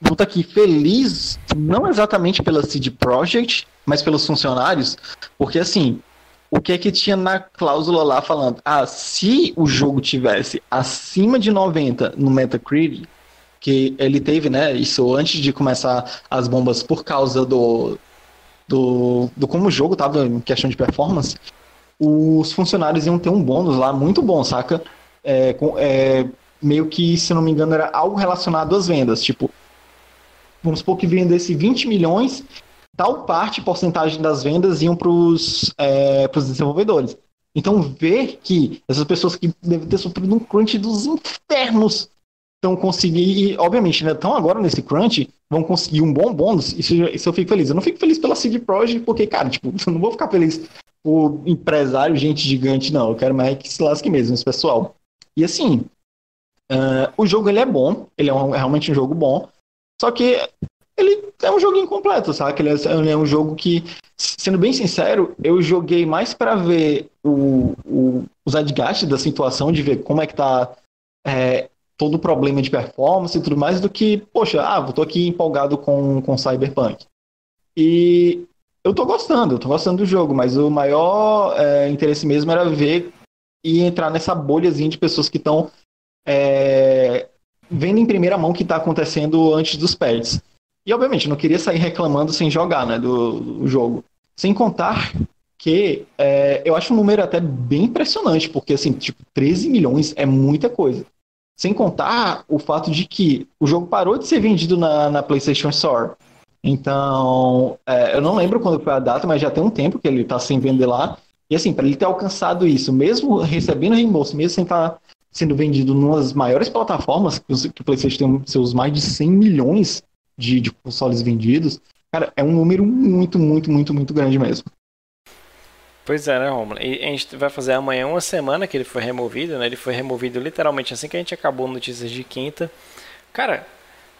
vou aqui feliz, não exatamente pela CD Projekt, mas pelos funcionários, porque assim, o que é que tinha na cláusula lá falando? Ah, se o jogo tivesse acima de 90 no Metacritic, que ele teve, né, isso antes de começar as bombas por causa do do, do como o jogo estava em questão de performance, os funcionários iam ter um bônus lá muito bom, saca? É, com, é, meio que, se não me engano, era algo relacionado às vendas. Tipo, vamos supor que vendesse 20 milhões tal parte, porcentagem das vendas iam para os é, desenvolvedores. Então, ver que essas pessoas que devem ter sofrido um crunch dos infernos estão conseguindo, e obviamente, né, estão agora nesse crunch, vão conseguir um bom bônus, isso, isso eu fico feliz. Eu não fico feliz pela CD Projekt, porque, cara, tipo, eu não vou ficar feliz por empresário, gente gigante, não. Eu quero mais que se lasque mesmo, esse pessoal. E assim, uh, o jogo ele é bom, ele é, um, é realmente um jogo bom, só que ele é um jogo incompleto, sabe? Ele é, ele é um jogo que, sendo bem sincero, eu joguei mais para ver o, o, os adgastes da situação, de ver como é que tá é, todo o problema de performance e tudo mais, do que, poxa, ah, tô aqui empolgado com, com Cyberpunk. E eu tô gostando, eu tô gostando do jogo, mas o maior é, interesse mesmo era ver e entrar nessa bolhazinha de pessoas que estão é, vendo em primeira mão o que está acontecendo antes dos pads. E obviamente não queria sair reclamando sem jogar né, do, do jogo. Sem contar que é, eu acho um número até bem impressionante, porque assim, tipo, 13 milhões é muita coisa. Sem contar o fato de que o jogo parou de ser vendido na, na PlayStation Store. Então, é, eu não lembro quando foi a data, mas já tem um tempo que ele está sem vender lá. E assim, para ele ter alcançado isso, mesmo recebendo reembolso, mesmo sem estar tá sendo vendido nas maiores plataformas, que o PlayStation tem seus mais de 100 milhões de, de consoles vendidos, cara, é um número muito, muito, muito, muito grande mesmo. Pois é, né, Romulo? E a gente vai fazer amanhã uma semana que ele foi removido, né? Ele foi removido literalmente assim que a gente acabou notícias de quinta. Cara,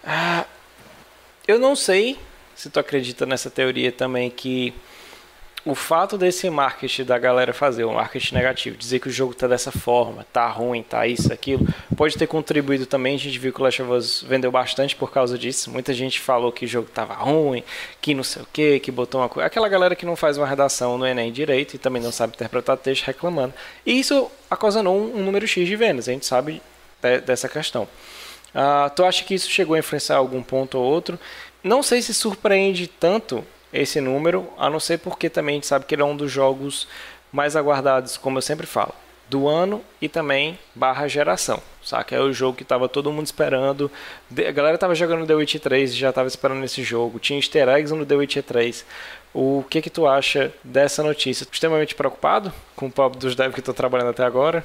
ah, eu não sei se tu acredita nessa teoria também que o fato desse marketing da galera fazer, o um marketing negativo, dizer que o jogo tá dessa forma, tá ruim, tá isso, aquilo, pode ter contribuído também. A gente viu que o Last of Us vendeu bastante por causa disso. Muita gente falou que o jogo tava ruim, que não sei o que, que botou uma coisa. Aquela galera que não faz uma redação no Enem direito e também não sabe interpretar texto reclamando. E isso ocasionou um, número X de vendas, a gente sabe de, dessa questão. Uh, tu acha que isso chegou a influenciar algum ponto ou outro? Não sei se surpreende tanto esse número, a não ser porque também a gente sabe que ele é um dos jogos mais aguardados, como eu sempre falo, do ano e também barra geração, saca? É o jogo que estava todo mundo esperando. A galera estava jogando The Witcher 3 e já estava esperando esse jogo. Tinha easter eggs no The Witcher 3. O que que tu acha dessa notícia? Extremamente preocupado com o pobre dos devs que estou trabalhando até agora?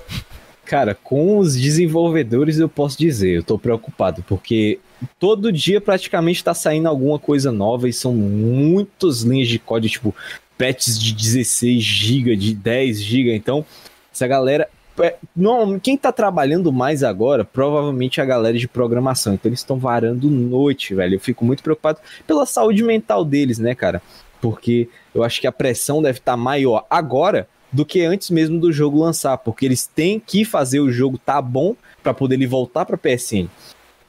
Cara, com os desenvolvedores eu posso dizer, eu tô preocupado, porque todo dia praticamente tá saindo alguma coisa nova e são muitas linhas de código, tipo, patches de 16 GB, de 10 GB, então essa galera é, não, quem tá trabalhando mais agora, provavelmente é a galera de programação. Então eles estão varando noite, velho. Eu fico muito preocupado pela saúde mental deles, né, cara? Porque eu acho que a pressão deve estar tá maior agora do que antes mesmo do jogo lançar, porque eles têm que fazer o jogo tá bom para poder ele voltar para PSN.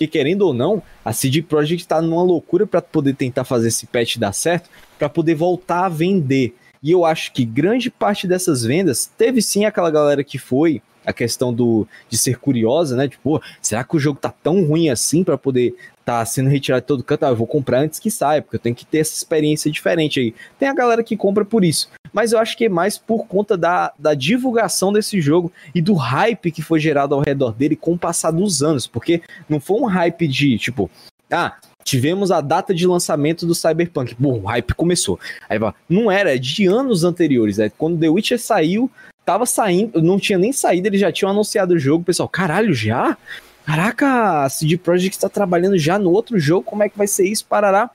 Porque querendo ou não, a CD Projekt está numa loucura para poder tentar fazer esse patch dar certo, para poder voltar a vender. E eu acho que grande parte dessas vendas teve sim aquela galera que foi a questão do de ser curiosa, né? Tipo, será que o jogo tá tão ruim assim para poder tá sendo retirado de todo canto? Ah, eu vou comprar antes que saia, porque eu tenho que ter essa experiência diferente aí. Tem a galera que compra por isso mas eu acho que é mais por conta da, da divulgação desse jogo e do hype que foi gerado ao redor dele com o passar dos anos, porque não foi um hype de tipo, ah, tivemos a data de lançamento do Cyberpunk, bom, o hype começou. Aí não era, é de anos anteriores, né? quando The Witcher saiu, tava saindo, não tinha nem saído, eles já tinham anunciado o jogo, pessoal, caralho, já? Caraca, a CD Projekt está trabalhando já no outro jogo, como é que vai ser isso, parará?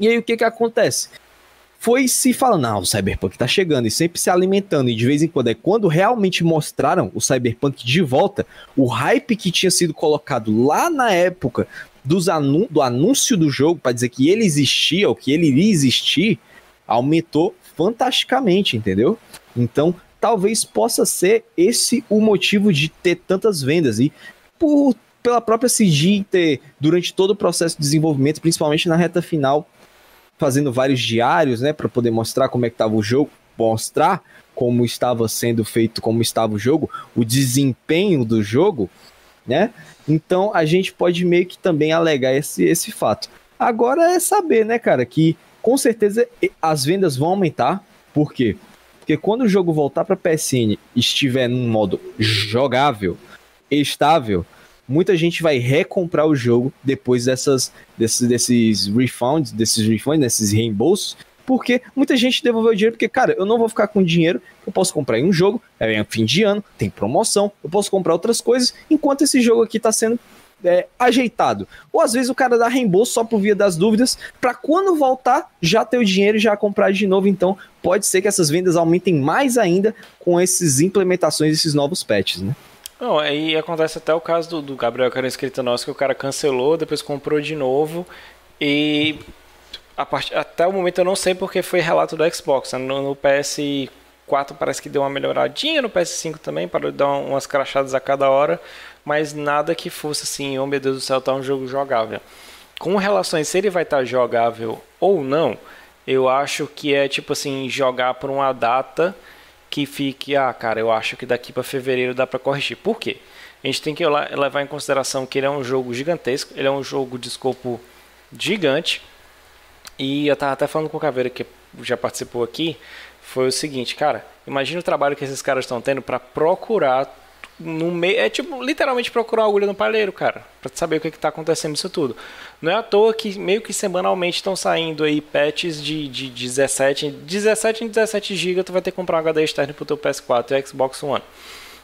E aí o que que acontece? foi se falando, não, o Cyberpunk tá chegando e sempre se alimentando. E de vez em quando, é quando realmente mostraram o Cyberpunk de volta, o hype que tinha sido colocado lá na época dos do anúncio do jogo, para dizer que ele existia, ou que ele iria existir, aumentou fantasticamente, entendeu? Então, talvez possa ser esse o motivo de ter tantas vendas. E por, pela própria CG ter, durante todo o processo de desenvolvimento, principalmente na reta final, fazendo vários diários, né, para poder mostrar como é que estava o jogo, mostrar como estava sendo feito, como estava o jogo, o desempenho do jogo, né? Então a gente pode meio que também alegar esse, esse fato. Agora é saber, né, cara, que com certeza as vendas vão aumentar. Por quê? Porque quando o jogo voltar para PSN estiver num modo jogável, estável, muita gente vai recomprar o jogo depois dessas, desses, desses refunds, desses refunds, desses reembolsos, porque muita gente devolveu o dinheiro, porque, cara, eu não vou ficar com dinheiro, eu posso comprar em um jogo, é fim de ano, tem promoção, eu posso comprar outras coisas, enquanto esse jogo aqui tá sendo é, ajeitado. Ou às vezes o cara dá reembolso só por via das dúvidas, para quando voltar já ter o dinheiro e já comprar de novo. Então pode ser que essas vendas aumentem mais ainda com essas implementações desses novos patches, né? Não, aí acontece até o caso do, do Gabriel, que era inscrito nosso, que o cara cancelou, depois comprou de novo. E part... até o momento eu não sei porque foi relato do Xbox. Né? No, no, PS4 parece que deu uma melhoradinha, no PS5 também, para dar umas crachadas a cada hora, mas nada que fosse assim, oh meu Deus do céu, tá um jogo jogável. Com relação a se ele vai estar tá jogável ou não, eu acho que é tipo assim, jogar por uma data que fique, ah, cara, eu acho que daqui para fevereiro dá para corrigir. Por quê? A gente tem que levar em consideração que ele é um jogo gigantesco, ele é um jogo de escopo gigante. E eu tava até falando com o Caveira que já participou aqui, foi o seguinte, cara, imagina o trabalho que esses caras estão tendo para procurar no meio. É tipo, literalmente procurar a agulha no palheiro, cara. Pra saber o que, que tá acontecendo isso tudo. Não é à toa que meio que semanalmente estão saindo aí patches de, de 17. 17 em 17 GB tu vai ter que comprar um HD externo pro teu PS4 e Xbox One.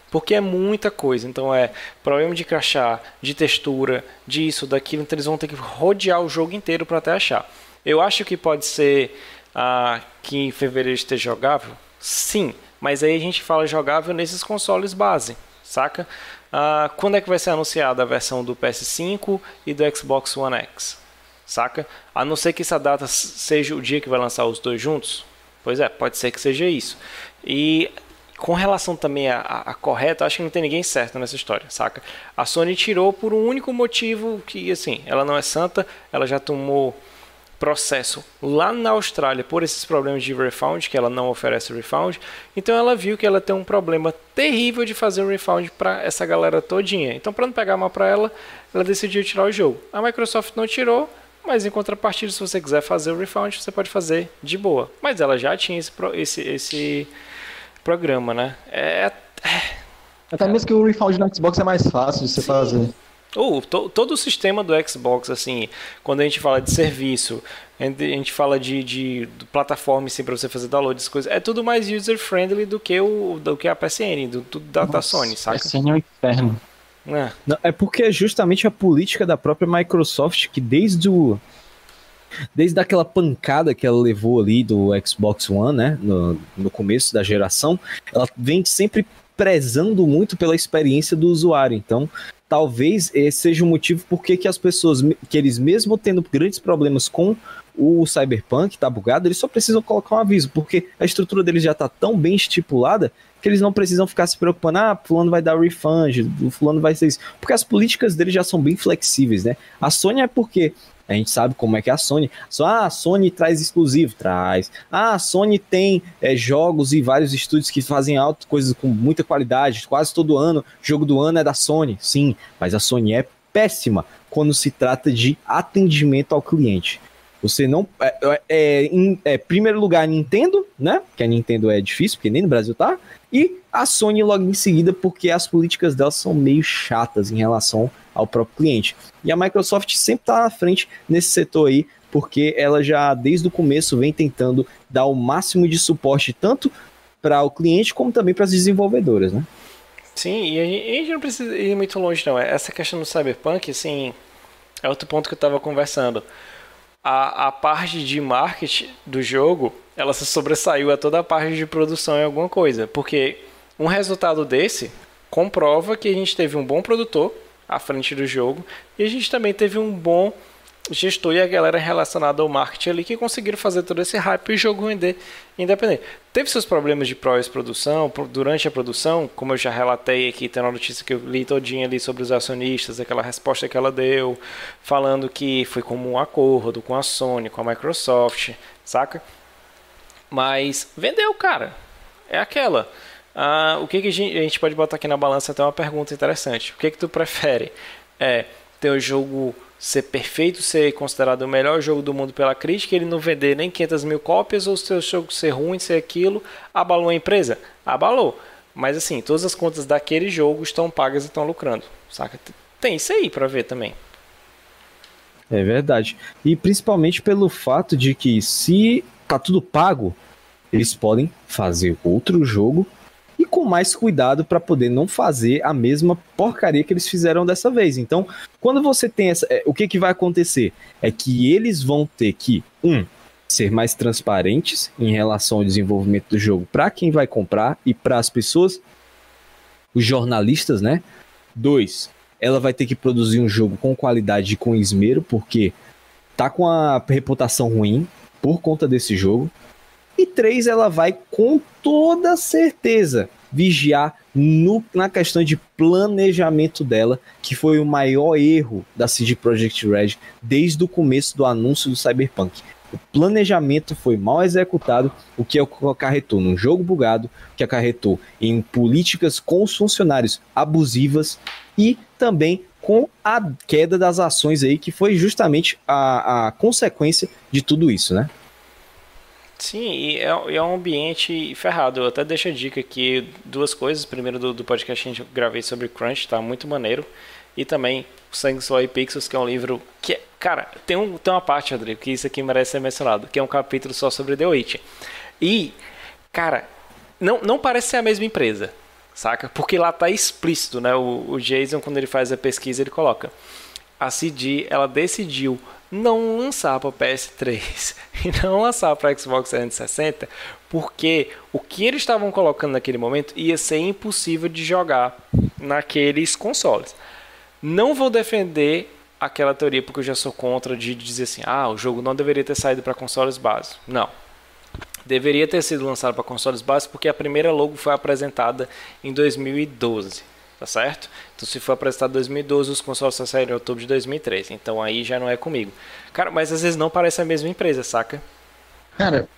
Porque é muita coisa. Então é problema de crachá, de textura, disso, daquilo. Então eles vão ter que rodear o jogo inteiro para até achar. Eu acho que pode ser ah, que em fevereiro esteja jogável. Sim, mas aí a gente fala jogável nesses consoles base saca? Uh, quando é que vai ser anunciada a versão do PS5 e do Xbox One X? Saca? A não ser que essa data seja o dia que vai lançar os dois juntos, Pois é, pode ser que seja isso. E com relação também a, a, a correto, acho que não tem ninguém certo nessa história, saca? A Sony tirou por um único motivo que, assim, ela não é santa, ela já tomou processo lá na Austrália por esses problemas de refund, que ela não oferece refund. Então ela viu que ela tem um problema terrível de fazer o refund para essa galera todinha. Então para não pegar mal para ela, ela decidiu tirar o jogo. A Microsoft não tirou, mas em contrapartida, se você quiser fazer o refund, você pode fazer de boa. Mas ela já tinha esse, esse, esse programa, né? É, é... Até mesmo que o refund no Xbox é mais fácil de você Sim. fazer. Uh, to, todo o sistema do Xbox, assim, quando a gente fala de serviço, a gente fala de, de, de plataforma assim, para você fazer download, essas coisas, é tudo mais user-friendly do que o do que a PSN, do, do da, da Sony, saca? PSN é o inferno. É. Não, é porque é justamente a política da própria Microsoft que desde o desde aquela pancada que ela levou ali do Xbox One, né, no, no começo da geração, ela vem sempre prezando muito pela experiência do usuário. Então, talvez esse seja o motivo por que as pessoas, que eles mesmo tendo grandes problemas com o Cyberpunk, tá bugado, eles só precisam colocar um aviso, porque a estrutura deles já tá tão bem estipulada que eles não precisam ficar se preocupando, ah, fulano vai dar refund, fulano vai ser isso, porque as políticas deles já são bem flexíveis, né? A Sony é porque a gente sabe como é que é a Sony. Só ah, a Sony traz exclusivo, traz. Ah, a Sony tem é, jogos e vários estúdios que fazem alto, coisas com muita qualidade. Quase todo ano, jogo do ano é da Sony. Sim, mas a Sony é péssima quando se trata de atendimento ao cliente. Você não. É, é, é em é, primeiro lugar, Nintendo, né? Que a Nintendo é difícil, porque nem no Brasil tá. E a Sony logo em seguida, porque as políticas dela são meio chatas em relação ao próprio cliente. E a Microsoft sempre está à frente nesse setor aí, porque ela já desde o começo vem tentando dar o máximo de suporte tanto para o cliente como também para as desenvolvedoras, né? Sim, e a gente não precisa ir muito longe não. Essa questão do Cyberpunk, assim, é outro ponto que eu estava conversando. A, a parte de marketing do jogo, ela se sobressaiu a toda a parte de produção em alguma coisa, porque um resultado desse comprova que a gente teve um bom produtor à frente do jogo. E a gente também teve um bom gestor e a galera relacionada ao marketing ali que conseguiram fazer todo esse hype e o jogo render independente. Teve seus problemas de pós-produção, durante a produção, como eu já relatei aqui, tem uma notícia que eu li todinha ali sobre os acionistas, aquela resposta que ela deu, falando que foi como um acordo com a Sony, com a Microsoft, saca? Mas vendeu, cara. É aquela. Ah, o que, que a, gente, pode botar aqui na balança até uma pergunta interessante. O que, que tu prefere? É ter o jogo ser perfeito, ser considerado o melhor jogo do mundo pela crítica, ele não vender nem 500 mil cópias, ou seu jogo ser ruim, ser aquilo, abalou a empresa? Abalou. Mas assim, todas as contas daquele jogo estão pagas e estão lucrando. Saca? Tem isso aí para ver também. É verdade. E principalmente pelo fato de que se tá tudo pago, eles podem fazer outro jogo e com mais cuidado para poder não fazer a mesma porcaria que eles fizeram dessa vez. Então, quando você tem essa. É, o que, que vai acontecer? É que eles vão ter que, um, ser mais transparentes em relação ao desenvolvimento do jogo para quem vai comprar e para as pessoas, os jornalistas, né? Dois, ela vai ter que produzir um jogo com qualidade e com esmero, porque tá com a reputação ruim por conta desse jogo. E três, ela vai com toda certeza vigiar no, na questão de planejamento dela, que foi o maior erro da CD Projekt Red desde o começo do anúncio do Cyberpunk. O planejamento foi mal executado, o que acarretou num jogo bugado, que acarretou em políticas com os funcionários abusivas e também com a queda das ações aí, que foi justamente a, a consequência de tudo isso, né? Sim, e é, é, um ambiente ferrado. Eu até deixo a dica aqui, duas coisas. Primeiro do, do podcast que a gente gravei sobre Crunch, tá muito maneiro. E também Sangue, Suor e Pixels, que é um livro que, cara, tem, um, tem uma parte, Rodrigo, que isso aqui merece ser mencionado, que é um capítulo só sobre The Witch. E, cara, não, não parece ser a mesma empresa, saca? Porque lá tá explícito, né? O, o Jason, quando ele faz a pesquisa, ele coloca a CD, ela decidiu não lançar para PS3 e não lançar para Xbox 360, porque o que eles estavam colocando naquele momento ia ser impossível de jogar naqueles consoles. Não vou defender aquela teoria porque eu já sou contra de dizer assim, ah, o jogo não deveria ter saído para consoles básicos. Não. deveria ter sido lançado para consoles básicos porque a primeira logo foi apresentada em 2012, tá certo? Então se foi apresentado em 2012, os consoles só saíram em outubro de 2013. Então aí já não é comigo. Cara, mas às vezes não parece a mesma empresa, saca? Cara,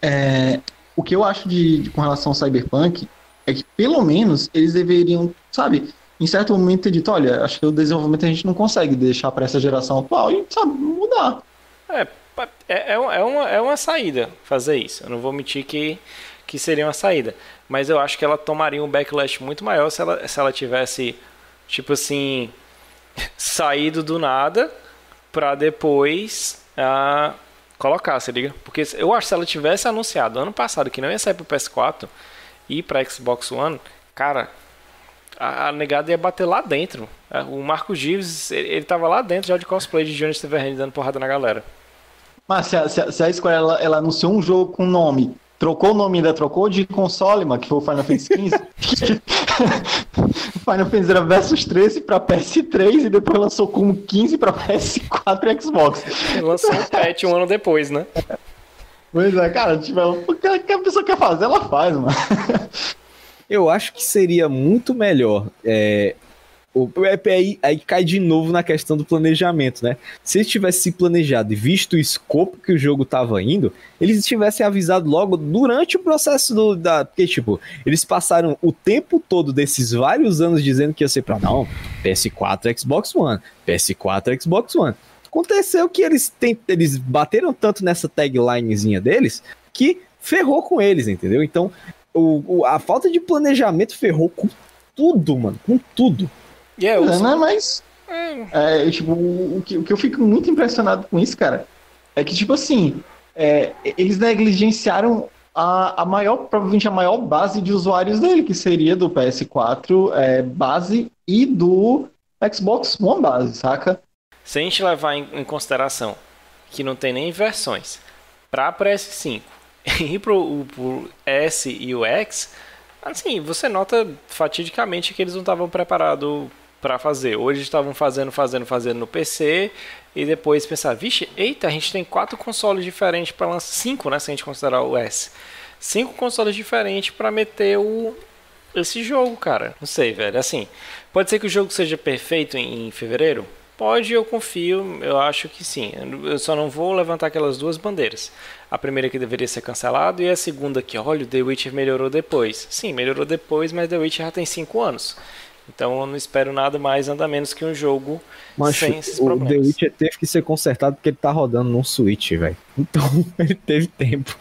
é, o que eu acho de, de- com relação ao Cyberpunk é que pelo menos eles deveriam, sabe, em certo momento ter dito, olha, acho que o desenvolvimento a gente não consegue deixar para essa geração atual e, sabe, mudar. É, é, é, uma- é uma, é uma saída fazer isso. Eu não vou mentir que, que seria uma saída. Mas eu acho que ela tomaria um backlash muito maior se ela, se ela tivesse, tipo assim, saído do nada pra depois ah, colocar, se liga? Porque eu acho que se ela tivesse anunciado ano passado que não ia sair pro PS4 e pra Xbox One, cara, a, a negada ia bater lá dentro. Ah, O Marco Gives, ele, ele tava lá dentro já de cosplay de Johnny Silverhand dando porrada na galera. Mas se a, se a, se a Square ela, ela anunciou um jogo com nome, trocou o nome ainda trocou de console, mano, que foi o Final Fantasy XV. Final Fantasy era Versus 13 pra PS3 e depois lançou como 15 pra PS4 e Xbox. Lançou um patch um ano depois, né? Pois é, cara, tipo, ela- o que a pessoa quer fazer, ela faz, mano. Eu acho que seria muito melhor. É, o, é, aí, cai de novo na questão do planejamento, né? Se eles tivessem se planejado e visto o escopo que o jogo tava indo, eles tivessem avisado logo durante o processo do. Da, porque, tipo, eles passaram o tempo todo desses vários anos dizendo que ia ser pra não, PS4, Xbox One, PS4, Xbox One. Aconteceu que eles, tem, eles bateram tanto nessa taglinezinha deles que ferrou com eles, entendeu? Então, o, o- a falta de planejamento ferrou com tudo, mano. Com tudo. E é, É, né? Mas, é, tipo, o que, o que eu fico muito impressionado com isso, cara, é que, tipo assim, é, eles negligenciaram a, a maior, provavelmente a maior base de usuários dele, que seria do PS4 é, base e do Xbox One base, saca? se a gente levar em, em consideração que não tem nem versões pra PS5 e pro, o- pro S e o X, assim, você nota fatidicamente que eles não estavam preparados pra fazer. Hoje estavam fazendo, fazendo, fazendo no PC e depois pensar, vixe, eita, a gente tem quatro consoles diferentes para lançar, cinco, né, se a gente considerar o S. Cinco consoles diferentes pra meter o esse jogo, cara. Não sei, velho. Assim, pode ser que o jogo seja perfeito em, em fevereiro? Pode, eu confio. Eu acho que sim. Eu só não vou levantar aquelas duas bandeiras. A primeira que deveria ser cancelado e a segunda que, olha, o The Witcher melhorou depois. Sim, melhorou depois, mas The Witcher já tem 5 anos. Então eu não espero nada mais, nada menos que um jogo Mas sem esses o The problemas. Witcher teve que ser consertado porque ele tá rodando num Switch, velho. Então ele teve tempo.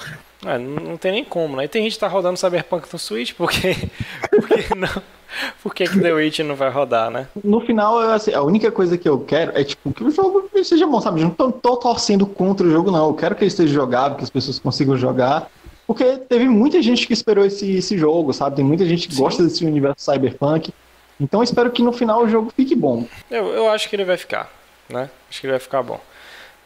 É, não, não tem nem como, né? E tem gente que tá rodando Cyberpunk no Switch, porque, porque não? Por que, que The Witcher não vai rodar, né? No final, eu, assim, a única coisa que eu quero é tipo que o jogo seja bom, sabe? Não tô, tô torcendo contra o jogo, não. Eu quero que ele esteja jogável, que as pessoas consigam jogar. Porque teve muita gente que esperou esse, esse jogo, sabe? Tem muita gente que Sim. gosta desse universo cyberpunk. Então eu espero que no final o jogo fique bom. Eu, eu acho que ele vai ficar, né? Acho que ele vai ficar bom.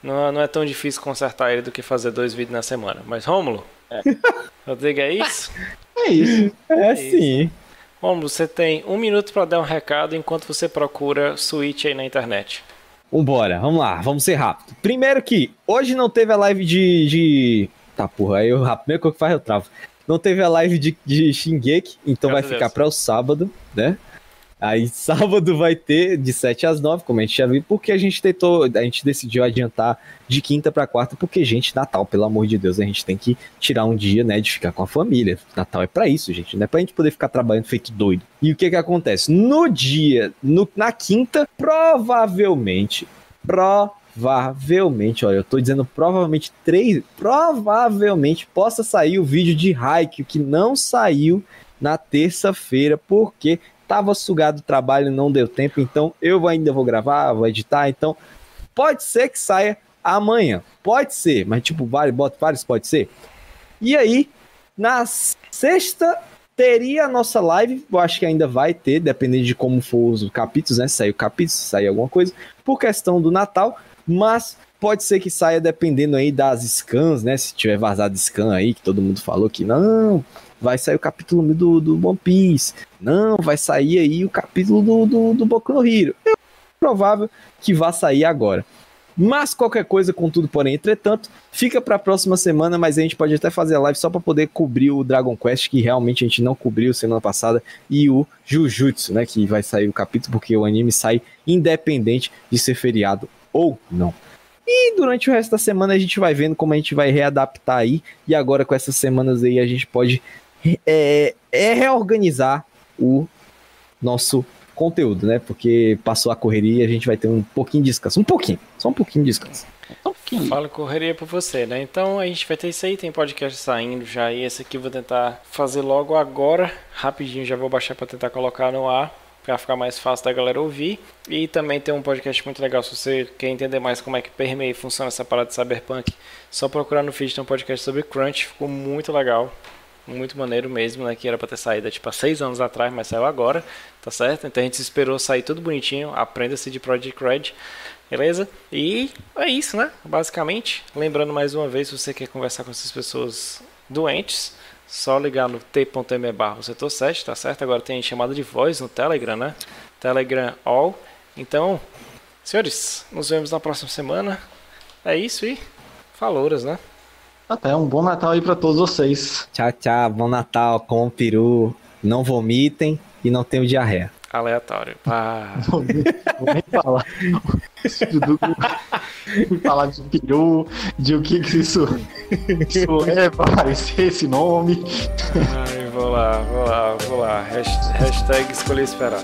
Não, é- não é tão difícil consertar ele do que fazer dois vídeos na semana. Mas, Rômulo, Rodrigo, é isso? É isso. É, isso. sim. Rômulo, você tem um minuto pra dar um recado enquanto você procura Switch aí na internet. Vambora, vamos lá, vamos ser rápido. Primeiro que hoje não teve a live de. de... Tá, porra, aí eu rápido, que eu faço eu travo. Não teve a live de, de Shingeki, então Graças vai ficar para o sábado, né? Aí sábado vai ter de 7 às 9, como a gente já viu, porque a gente tentou, a gente decidiu adiantar de quinta para quarta, porque, gente, Natal, pelo amor de Deus, a gente tem que tirar um dia, né, de ficar com a família. Natal é para isso, gente, não é pra gente poder ficar trabalhando feito doido. E o que que acontece? No dia, no- na quinta, provavelmente, provavelmente, olha, eu tô dizendo provavelmente três, provavelmente possa sair o vídeo de Haikyuu que não saiu na terça-feira, porque tava sugado o trabalho, não deu tempo, então eu ainda vou gravar, vou editar, então pode ser que saia amanhã, pode ser, mas tipo, vale, bota vários, pode ser. E aí, na sexta teria a nossa live, eu acho que ainda vai ter, dependendo de como for os capítulos, né? Sair o capítulo, se sair alguma coisa, por questão do Natal, mas pode ser que saia dependendo aí das scans, né? Se tiver vazado scan aí, que todo mundo falou que não, vai sair o capítulo do, do One Piece, não, vai sair aí o capítulo do, do, do Boku no Hero. É provável que vá sair agora. Mas qualquer coisa, contudo, porém, entretanto, fica para a próxima semana, mas a gente pode até fazer a live só para poder cobrir o Dragon Quest, que realmente a gente não cobriu semana passada, e o Jujutsu, né, que vai sair o capítulo, porque o anime sai independente de ser feriado ou não. E durante o resto da semana a gente vai vendo como a gente vai readaptar aí, e agora com essas semanas aí a gente pode é, é reorganizar o nosso conteúdo, né? Porque passou a correria e a gente vai ter um pouquinho de descanso. Um pouquinho, só um pouquinho de descanso. Um pouquinho. Fala correria pra você, né? Então a gente vai ter isso aí, tem podcast saindo já. E esse aqui eu vou tentar fazer logo agora, rapidinho, já vou baixar para tentar colocar no ar. Pra ficar mais fácil da galera ouvir. E também tem um podcast muito legal. Se você quer entender mais como é que permeia e funciona essa parada de Cyberpunk, só procurar no feed tem um podcast sobre Crunch. Ficou muito legal. Muito maneiro mesmo, né? Que era pra ter saído tipo há seis anos atrás, mas saiu agora, tá certo? Então a gente esperou sair tudo bonitinho. Aprenda-se de Project Red, beleza? E é isso, né? Basicamente. Lembrando mais uma vez, se você quer conversar com essas pessoas doentes, só ligar no t.me barra setor 7, tá certo? Agora tem chamada de voz no Telegram, né? Telegram All. Então, senhores, nos vemos na próxima semana. É isso e falouras, né? Até um bom Natal aí pra todos vocês. Tchau, tchau. Bom Natal, com o peru. Não vomitem e não tenham diarreia. Aleatório. Pá. Vou nem, vou nem falar. Fui falar de peru, de o que, que isso, isso é pra aparecer esse nome. Ai, vou lá, vou lá, vou lá. Hashtag escolhi esperar.